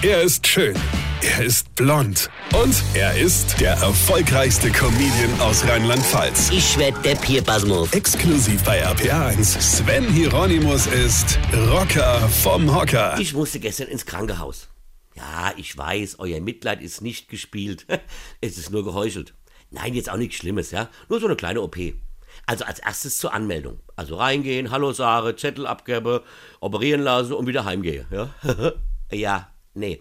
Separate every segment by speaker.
Speaker 1: Er ist schön. Er ist blond. Und er ist der erfolgreichste Comedian aus Rheinland-Pfalz.
Speaker 2: Ich werd der Pierpasmus.
Speaker 1: Exklusiv bei RPA1. Sven Hieronymus ist Rocker vom Hocker.
Speaker 2: Ich musste gestern ins Krankenhaus. Ja, ich weiß, euer Mitleid ist nicht gespielt. Es ist nur geheuchelt. Nein, jetzt auch nichts Schlimmes, ja? Nur so eine kleine OP. Also als erstes zur Anmeldung. Also reingehen, Hallo Sare, Zettel abgebe, operieren lassen und wieder heimgehe, ja? ja, nee.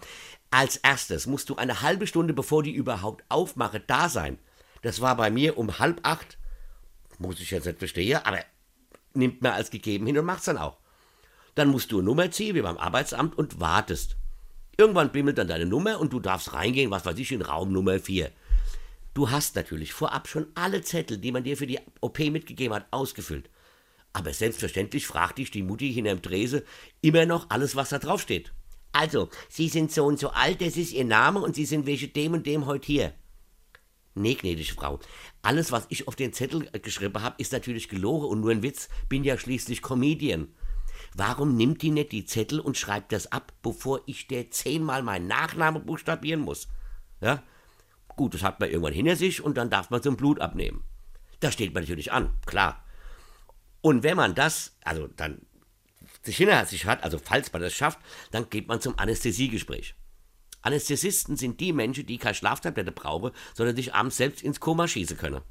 Speaker 2: Als erstes musst du eine halbe Stunde, bevor die überhaupt aufmache, da sein. Das war bei mir um halb acht. Muss ich jetzt nicht verstehen, aber nimmt mir als gegeben hin und macht's dann auch. Dann musst du eine Nummer ziehen, wie beim Arbeitsamt, und wartest. Irgendwann bimmelt dann deine Nummer und du darfst reingehen, was weiß ich, in Raum Nummer 4. Du hast natürlich vorab schon alle Zettel, die man dir für die OP mitgegeben hat, ausgefüllt. Aber selbstverständlich fragt dich die Mutti hinterm Trese immer noch alles, was da draufsteht. Also, Sie sind so und so alt, das ist Ihr Name und Sie sind wegen dem und dem heute hier. Nee, gnädige Frau. Alles, was ich auf den Zettel äh, geschrieben habe, ist natürlich gelogen und nur ein Witz. Bin ja schließlich Comedian. Warum nimmt die nicht die Zettel und schreibt das ab, bevor ich der zehnmal meinen Nachname buchstabieren muss? Ja? Gut, das hat man irgendwann hinter sich und dann darf man zum Blut abnehmen. Da steht man natürlich an, klar. Und wenn man das, also dann sich hinter sich hat, also falls man das schafft, dann geht man zum Anästhesiegespräch. Anästhesisten sind die Menschen, die keine Schlaftablette brauchen, sondern sich abends selbst ins Koma schießen können.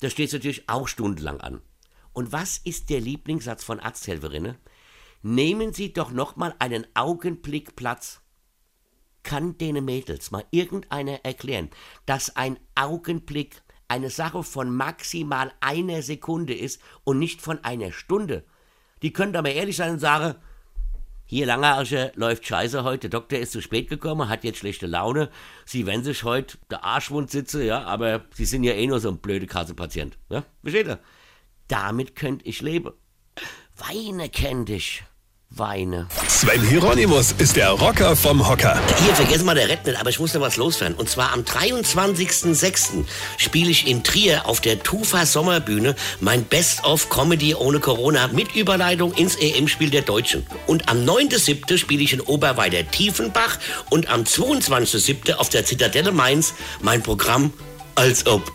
Speaker 2: Da steht es natürlich auch stundenlang an. Und was ist der Lieblingssatz von Arzthelferinnen? Nehmen Sie doch noch mal einen Augenblick Platz. Kann denen Mädels mal irgendeiner erklären, dass ein Augenblick eine Sache von maximal einer Sekunde ist und nicht von einer Stunde? Die können mal ehrlich sein und sagen, hier Langearsche läuft scheiße heute, der Doktor ist zu spät gekommen, hat jetzt schlechte Laune. Sie wenn sich heute der Arschwund sitze, ja, aber Sie sind ja eh nur so ein blöde Kassenpatient. Ja, versteht ihr? Damit könnt ich leben. Weine kenn dich. Weine.
Speaker 1: Sven Hieronymus ist der Rocker vom Hocker.
Speaker 2: Hier, vergessen mal der Rednet, aber ich muss da was loswerden. Und zwar am 23.06. spiele ich in Trier auf der Tufa Sommerbühne mein Best-of Comedy ohne Corona mit Überleitung ins EM-Spiel der Deutschen. Und am 9.07. spiele ich in Oberweider Tiefenbach und am 22.07. auf der Zitadelle Mainz mein Programm als ob.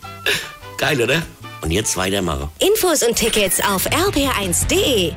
Speaker 2: Geil, oder? Und jetzt weitermachen.
Speaker 3: Infos und Tickets auf rb1.de.